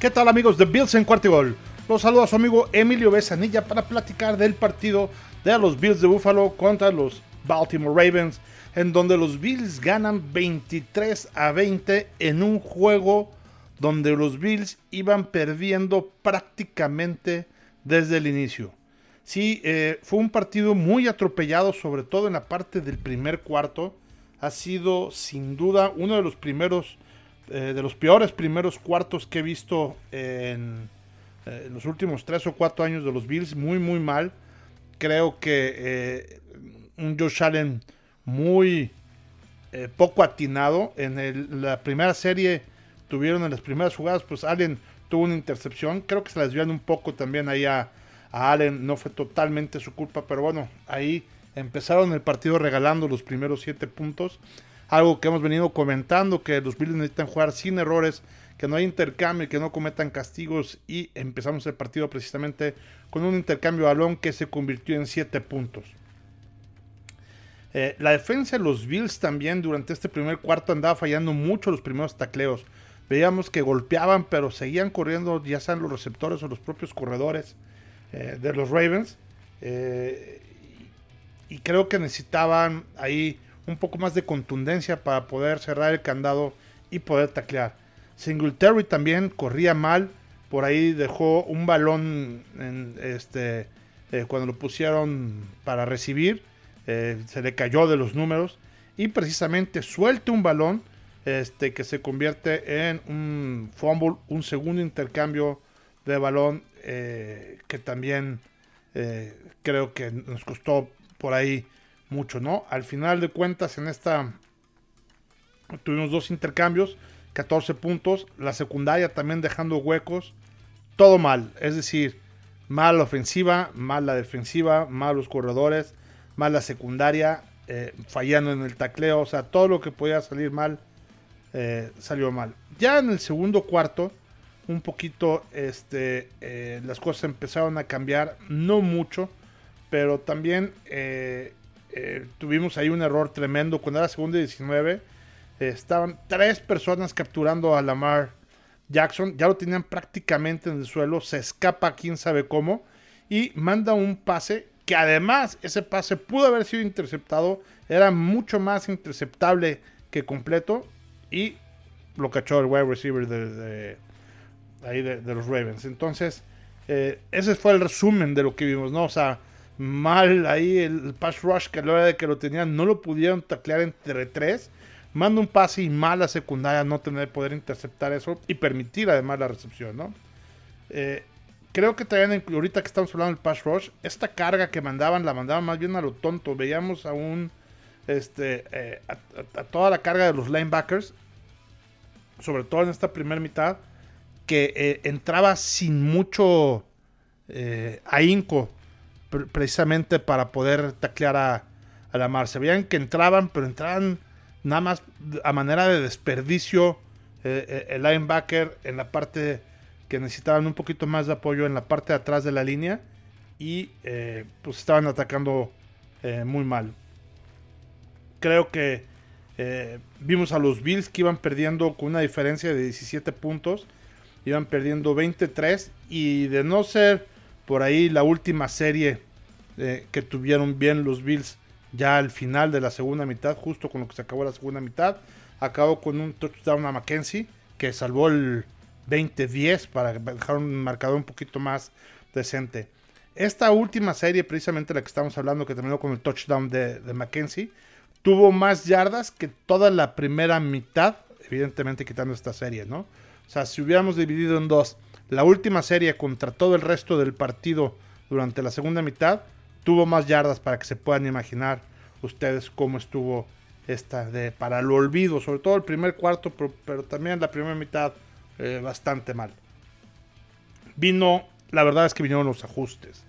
¿Qué tal amigos de Bills en cuarto gol? Los saluda a su amigo Emilio Besanilla para platicar del partido de los Bills de Buffalo contra los Baltimore Ravens, en donde los Bills ganan 23 a 20 en un juego donde los Bills iban perdiendo prácticamente desde el inicio. Sí, eh, fue un partido muy atropellado, sobre todo en la parte del primer cuarto. Ha sido sin duda uno de los primeros, eh, de los peores primeros cuartos que he visto en, eh, en, los últimos tres o cuatro años de los Bills. Muy, muy mal. Creo que un Josh Allen muy poco atinado. En la primera serie tuvieron en las primeras jugadas, pues Allen tuvo una intercepción. Creo que se las desvían un poco también ahí a, a, Allen. No fue totalmente su culpa, pero bueno, ahí empezaron el partido regalando los primeros siete puntos. Algo que hemos venido comentando, que los Bills necesitan jugar sin errores, que no hay intercambio, que no cometan castigos. Y empezamos el partido precisamente con un intercambio de balón que se convirtió en siete puntos. Eh, la defensa de los Bills también durante este primer cuarto andaba fallando mucho los primeros tacleos. Veíamos que golpeaban, pero seguían corriendo, ya sean los receptores o los propios corredores eh, de los Ravens. Eh, y creo que necesitaban ahí un poco más de contundencia para poder cerrar el candado y poder taclear. Singletary también corría mal. Por ahí dejó un balón en este, eh, cuando lo pusieron para recibir. Eh, se le cayó de los números. Y precisamente suelte un balón este, que se convierte en un fumble, un segundo intercambio de balón eh, que también creo que nos costó por ahí mucho, ¿no? Al final de cuentas, en esta tuvimos dos intercambios, 14 puntos, la secundaria también dejando huecos, todo mal, es decir, mal ofensiva, mal la defensiva, mal los corredores, mal la secundaria, eh, fallando en el tacleo, o sea, todo lo que podía salir mal, eh, salió mal. Ya en el segundo cuarto, un poquito este, eh, las cosas empezaron a cambiar, no mucho, pero también eh, tuvimos ahí un error tremendo. Cuando era segunda y 19, estaban tres personas capturando a Lamar Jackson, ya lo tenían prácticamente en el suelo, se escapa quién sabe cómo y manda un pase que además ese pase pudo haber sido interceptado, era mucho más interceptable que completo y lo cachó el wide receiver de, ahí de, de, los Ravens. Entonces, eh, ese fue el resumen de lo que vimos, ¿no? O sea, mal ahí el, pass rush que a la hora de que lo tenían no lo pudieron taclear entre tres. Manda un pase y mala secundaria no tener poder interceptar eso y permitir además la recepción, ¿no? Eh, creo que también ahorita que estamos hablando del pass rush, esta carga que mandaban la mandaban más bien a lo tonto. Veíamos a un este eh, a, a, a, toda la carga de los linebackers, sobre todo en esta primera mitad, que eh, entraba sin mucho ahínco, precisamente para poder taclear a, a, la mar. Se veían que entraban, pero entraban nada más a manera de desperdicio eh, el linebacker en la parte que necesitaban un poquito más de apoyo en la parte de atrás de la línea y eh, pues estaban atacando eh, muy mal. Creo que eh, vimos a los Bills que iban perdiendo con una diferencia de 17 puntos iban perdiendo 23 y de no ser por ahí la última serie eh, que tuvieron bien los Bills ya al final de la segunda mitad, justo con lo que se acabó la segunda mitad, acabó con un touchdown a Mackenzie que salvó el 20-10 para dejar un marcador un poquito más decente. Esta última serie, precisamente la que estamos hablando, que terminó con el touchdown de, de Mackenzie, tuvo más yardas que toda la primera mitad, evidentemente quitando esta serie, ¿no? O sea, si hubiéramos dividido en dos la última serie contra todo el resto del partido durante la segunda mitad, tuvo más yardas para que se puedan imaginar ustedes cómo estuvo esta de para el olvido, sobre todo el primer cuarto, pero, también la primera mitad eh, bastante mal. Vino, la verdad es que vinieron los ajustes.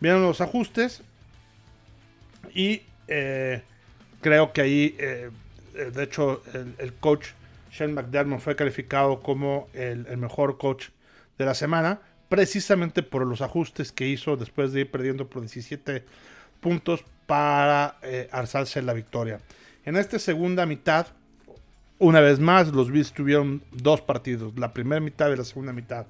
Vinieron los ajustes y eh, creo que ahí, eh, de hecho, el, el coach Shane McDermott fue calificado como el, el, mejor coach de la semana, precisamente por los ajustes que hizo después de ir perdiendo por 17 puntos para eh, alzarse la victoria. En esta segunda mitad, una vez más, los Bills tuvieron dos partidos, la primera mitad y la segunda mitad.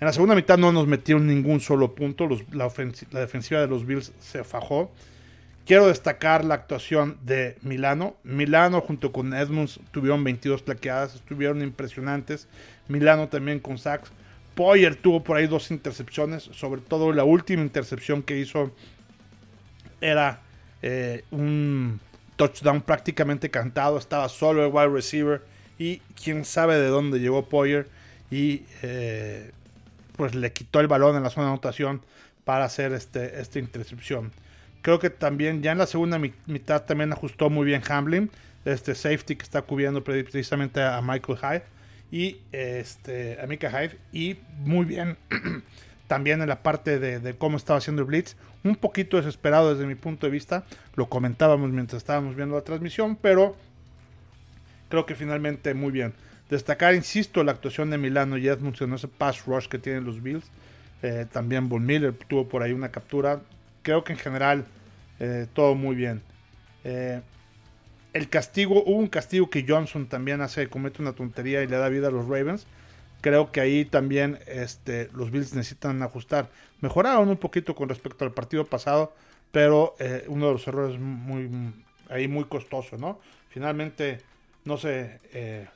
En la segunda mitad no nos metieron ningún solo punto, la, la, defensiva de los Bills se fajó. Quiero destacar la actuación de Milano. Milano junto con Edmonds tuvieron 22 plaqueadas, estuvieron impresionantes. Milano también con sacks. Poyer tuvo por ahí dos intercepciones, sobre todo la última intercepción que hizo era eh, un touchdown prácticamente cantado, estaba solo el wide receiver y quién sabe de dónde llegó Poyer y eh, pues le quitó el balón en la zona de anotación para hacer este, esta intercepción. Creo que también ya en la segunda mitad también ajustó muy bien Hamlin, este safety que está cubriendo precisamente a Michael Hyde y este, a Mika Hyde y muy bien también en la parte de, cómo estaba haciendo el blitz, un poquito desesperado desde mi punto de vista, lo comentábamos mientras estábamos viendo la transmisión, pero creo que finalmente muy bien. Destacar, insisto, la actuación de Milano y Edmunds en ese pass rush que tienen los Bills. Eh, también Von Miller tuvo por ahí una captura. Creo que en general eh, todo muy bien. Eh, el castigo, hubo un castigo que Johnson también hace, comete una tontería y le da vida a los Ravens. Creo que ahí también este, los Bills necesitan ajustar. Mejoraron un poquito con respecto al partido pasado, pero eh, uno de los errores muy, ahí muy costoso, ¿no? Finalmente no se, eh,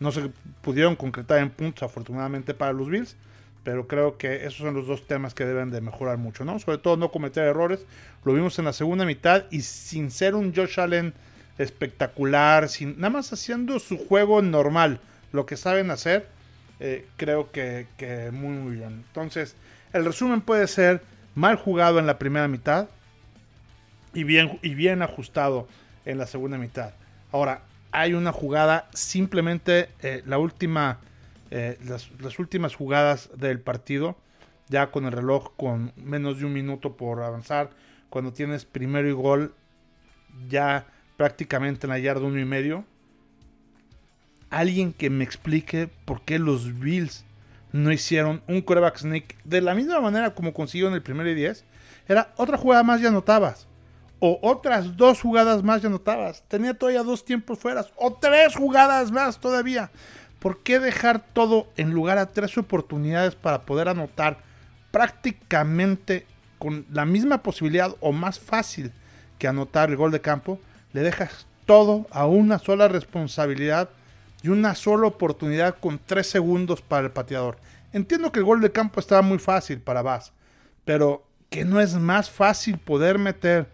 no se pudieron concretar en puntos, afortunadamente para los Bills, pero creo que esos son los dos temas que deben de mejorar mucho, ¿no? Sobre todo no cometer errores. Lo vimos en la segunda mitad y sin ser un Josh Allen espectacular, sin, nada más haciendo su juego normal, lo que saben hacer eh, creo que, muy, muy bien. Entonces, el resumen puede ser mal jugado en la primera mitad y bien, y bien ajustado en la segunda mitad. Ahora, hay una jugada, simplemente eh, la última, eh, las, las, últimas jugadas del partido, ya con el reloj con menos de un minuto por avanzar, cuando tienes primero y gol, ya prácticamente en la yarda uno y medio alguien que me explique por qué los Bills no hicieron un coreback sneak de la misma manera como consiguieron el primer y 10. Era otra jugada más y anotabas. O otras dos jugadas más y anotabas. Tenía todavía dos tiempos fuera. O tres jugadas más todavía. ¿Por qué dejar todo en lugar a tres oportunidades para poder anotar prácticamente con la misma posibilidad o más fácil que anotar el gol de campo? Le dejas todo a una sola responsabilidad y una sola oportunidad con tres segundos para el pateador. Entiendo que el gol de campo estaba muy fácil para Bass, pero que no es más fácil poder meter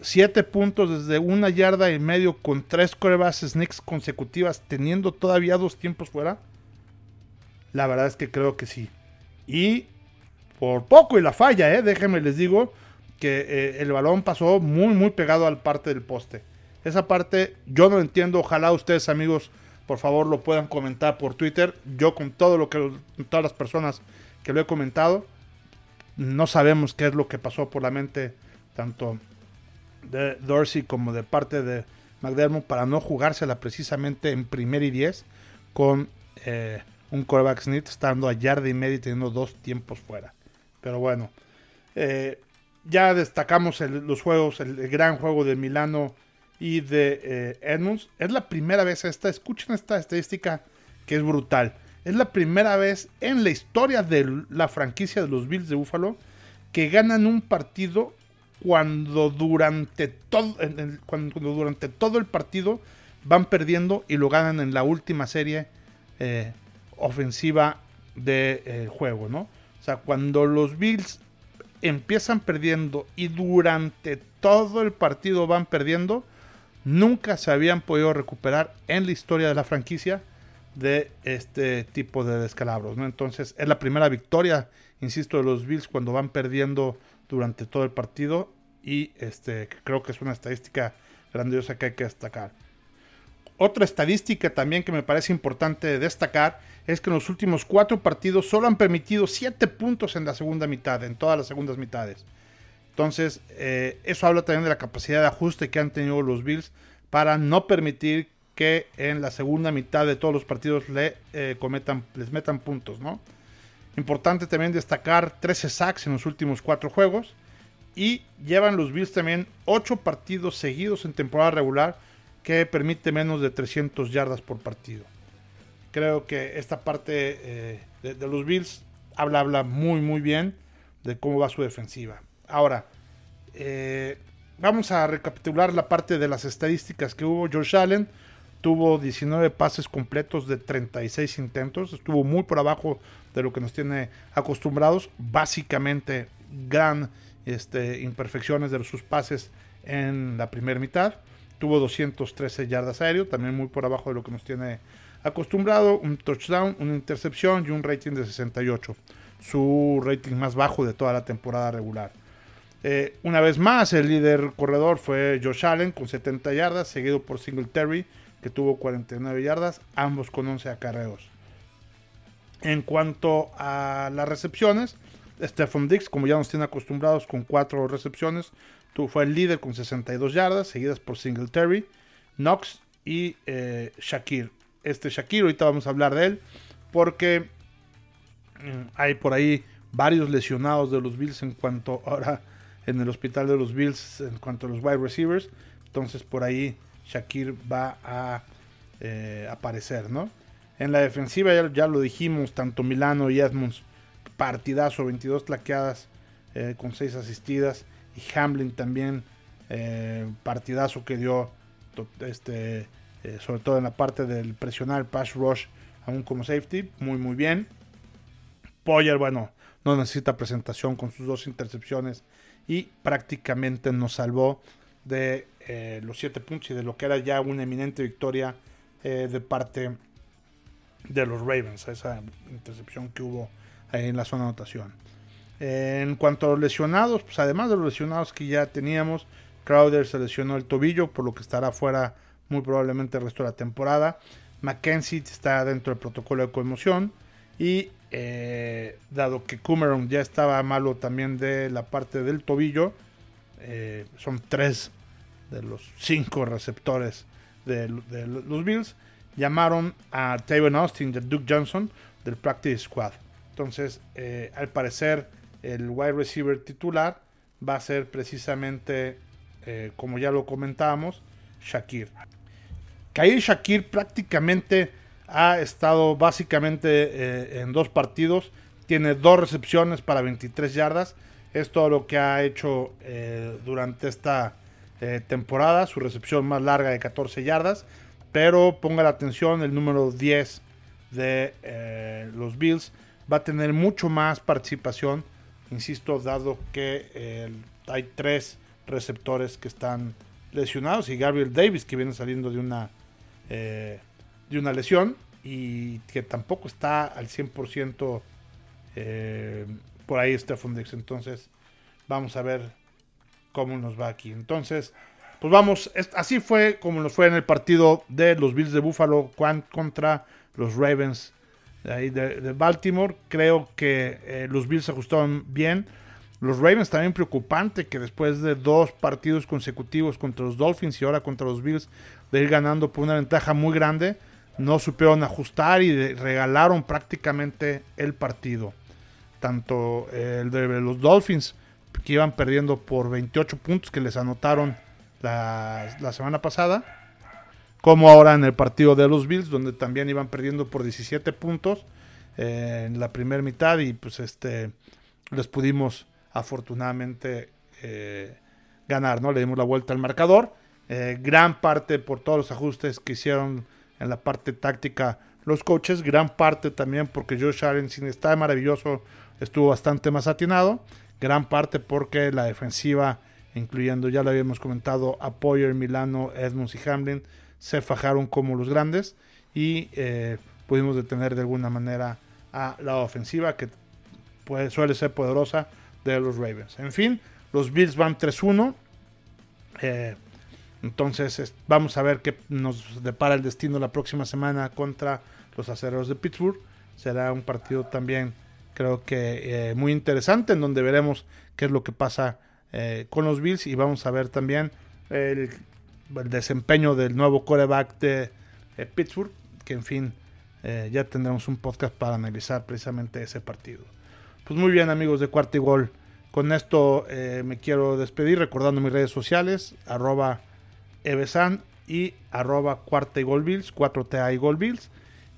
siete puntos desde una yarda y medio con tres corebacks sneaks consecutivas teniendo todavía dos tiempos fuera. La verdad es que creo que sí. Y por poco y la falla, ¿eh? déjenme les digo que eh, el balón pasó muy muy pegado al parte del poste. Esa parte yo no entiendo. Ojalá ustedes amigos por favor lo puedan comentar por Twitter. Yo con todo lo que todas las personas que lo he comentado, no sabemos qué es lo que pasó por la mente tanto de Dorsey como de parte de McDermott para no jugársela precisamente en primer y diez con eh, un quarterback sneak estando a yarda y media y teniendo dos tiempos fuera. Pero bueno, eh, ya destacamos los juegos, el, gran juego de Milano y de eh. Es la primera vez esta, escuchen esta estadística que es brutal. Es la primera vez en la historia de la franquicia de los Bills de Buffalo que ganan un partido cuando durante todo, cuando durante todo el partido van perdiendo y lo ganan en la última serie eh, ofensiva del de, eh, juego, ¿no? O sea, cuando los Bills empiezan perdiendo y durante todo el partido van perdiendo, nunca se habían podido recuperar en la historia de la franquicia de este tipo de descalabros. ¿no? Entonces es la primera victoria, insisto, de los Bills cuando van perdiendo durante todo el partido y este, creo que es una estadística grandiosa que hay que destacar. Otra estadística también que me parece importante destacar es que en los últimos cuatro partidos solo han permitido siete puntos en la segunda mitad, en todas las segundas mitades. Entonces, eh, eso habla también de la capacidad de ajuste que han tenido los Bills para no permitir que en la segunda mitad de todos los partidos le, eh, cometan, les metan puntos, ¿no? Importante también destacar 13 sacks en los últimos cuatro juegos. Y llevan los Bills también 8 partidos seguidos en temporada regular que permite menos de 300 yardas por partido. Creo que esta parte eh, de, los Bills habla, habla muy muy bien de cómo va su defensiva. Ahora, eh, vamos a recapitular la parte de las estadísticas que hubo. Josh Allen tuvo 19 pases completos de 36 intentos, estuvo muy por abajo de lo que nos tiene acostumbrados, básicamente gran este, imperfecciones de sus pases en la primera mitad. Tuvo 213 yardas aéreo, también muy por abajo de lo que nos tiene acostumbrado. Un touchdown, una intercepción y un rating de 68. Su rating más bajo de toda la temporada regular. Eh, una vez más, el líder corredor fue Josh Allen con 70 yardas, seguido por Singletary, que tuvo 49 yardas, ambos con 11 acarreos. En cuanto a las recepciones, Stephon Dix, como ya nos tiene acostumbrados, con 4 recepciones, fue el líder con 62 yardas, seguidas por Singletary, Knox y eh, Shakir. Este Shakir, ahorita vamos a hablar de él, porque mm, hay por ahí varios lesionados de los Bills en cuanto ahora en el hospital de los Bills en cuanto a los wide receivers. Entonces por ahí Shakir va a eh, aparecer, ¿no? En la defensiva ya, lo dijimos, tanto Milano y Edmonds, partidazo, 22 plaqueadas eh, con 6 asistidas y Hamlin también, eh, partidazo que dio, este, eh, sobre todo en la parte del presionar pass rush, aún como safety, muy muy bien. Poyer, bueno, no necesita presentación con sus dos intercepciones y prácticamente nos salvó de los 7 puntos y de lo que era ya una eminente victoria de parte de los Ravens, esa intercepción que hubo en la zona de anotación. En cuanto a los lesionados, pues además de los lesionados que ya teníamos, Crowder se lesionó el tobillo, por lo que estará fuera muy probablemente el resto de la temporada. Mackenzie está dentro del protocolo de conmoción. Y eh, dado que Coomeron ya estaba malo también de la parte del tobillo, eh, son tres de los cinco receptores de, los Bills, llamaron a Tavon Austin de Duke Johnson del Practice Squad. Entonces, eh, al parecer, el wide receiver titular va a ser precisamente, eh, como ya lo comentábamos, Shakir. Kair Shakir prácticamente ha estado básicamente eh, en dos partidos, tiene dos recepciones para 23 yardas, es todo lo que ha hecho durante esta temporada, su recepción más larga de 14 yardas, pero ponga la atención, el número 10 de los Bills va a tener mucho más participación Insisto, dado que hay tres receptores que están lesionados y Gabriel Davis que viene saliendo de una, eh, de una lesión y que tampoco está al 100% eh, por ahí Stephon Dix. Entonces, vamos a ver cómo nos va aquí. Entonces, pues vamos, así fue como nos fue en el partido de los Bills de Buffalo contra los Ravens de, de, Baltimore. Creo que eh, los Bills se ajustaron bien. Los Ravens también preocupante que después de dos partidos consecutivos contra los Dolphins y ahora contra los Bills de ir ganando por una ventaja muy grande, no supieron ajustar y regalaron prácticamente el partido. Tanto el de los Dolphins que iban perdiendo por 28 puntos que les anotaron la, la semana pasada como ahora en el partido de los Bills, donde también iban perdiendo por 17 puntos eh, en la primera mitad y pues este les pudimos afortunadamente eh, ganar, ¿no? Le dimos la vuelta al marcador. Eh, gran parte por todos los ajustes que hicieron en la parte táctica los coaches, gran parte también porque Josh Allen sin estar maravilloso estuvo bastante más atinado, gran parte porque la defensiva, incluyendo ya lo habíamos comentado, a Poyer, Milano, Edmonds y Hamlin, se fajaron como los grandes y eh, pudimos detener de alguna manera a la ofensiva que suele ser poderosa de los Ravens. En fin, los Bills van 3-1. Eh, entonces vamos a ver qué nos depara el destino la próxima semana contra los acereros de Pittsburgh. Será un partido también creo que eh, muy interesante en donde veremos qué es lo que pasa con los Bills y vamos a ver también el el desempeño del nuevo coreback de Pittsburgh, que en fin, eh, ya tendremos un podcast para analizar precisamente ese partido. Pues muy bien amigos de Cuarto y Gol, con esto eh, me quiero despedir recordando mis redes sociales, arroba Evesan y arroba cuarta y gol bills, 4TA y gol bills.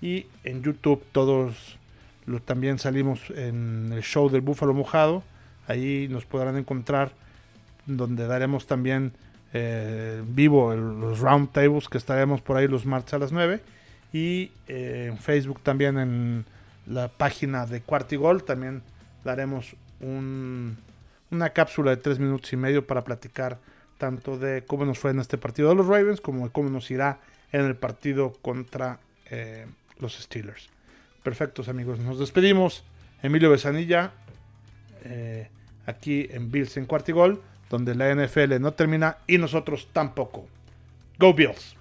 Y en YouTube todos también salimos en el show del Búfalo Mojado. Ahí nos podrán encontrar donde daremos también eh, vivo los round tables que estaremos por ahí los martes a las 9 y eh, en Facebook también en la página de Cuartigol también daremos una cápsula de tres minutos y medio para platicar tanto de cómo nos fue en este partido de los Ravens como de cómo nos irá en el partido contra eh, los Steelers. Perfectos amigos, nos despedimos. Emilio Besanilla, aquí en Bills en Cuartigol donde la NFL no termina y nosotros tampoco. Go Bills.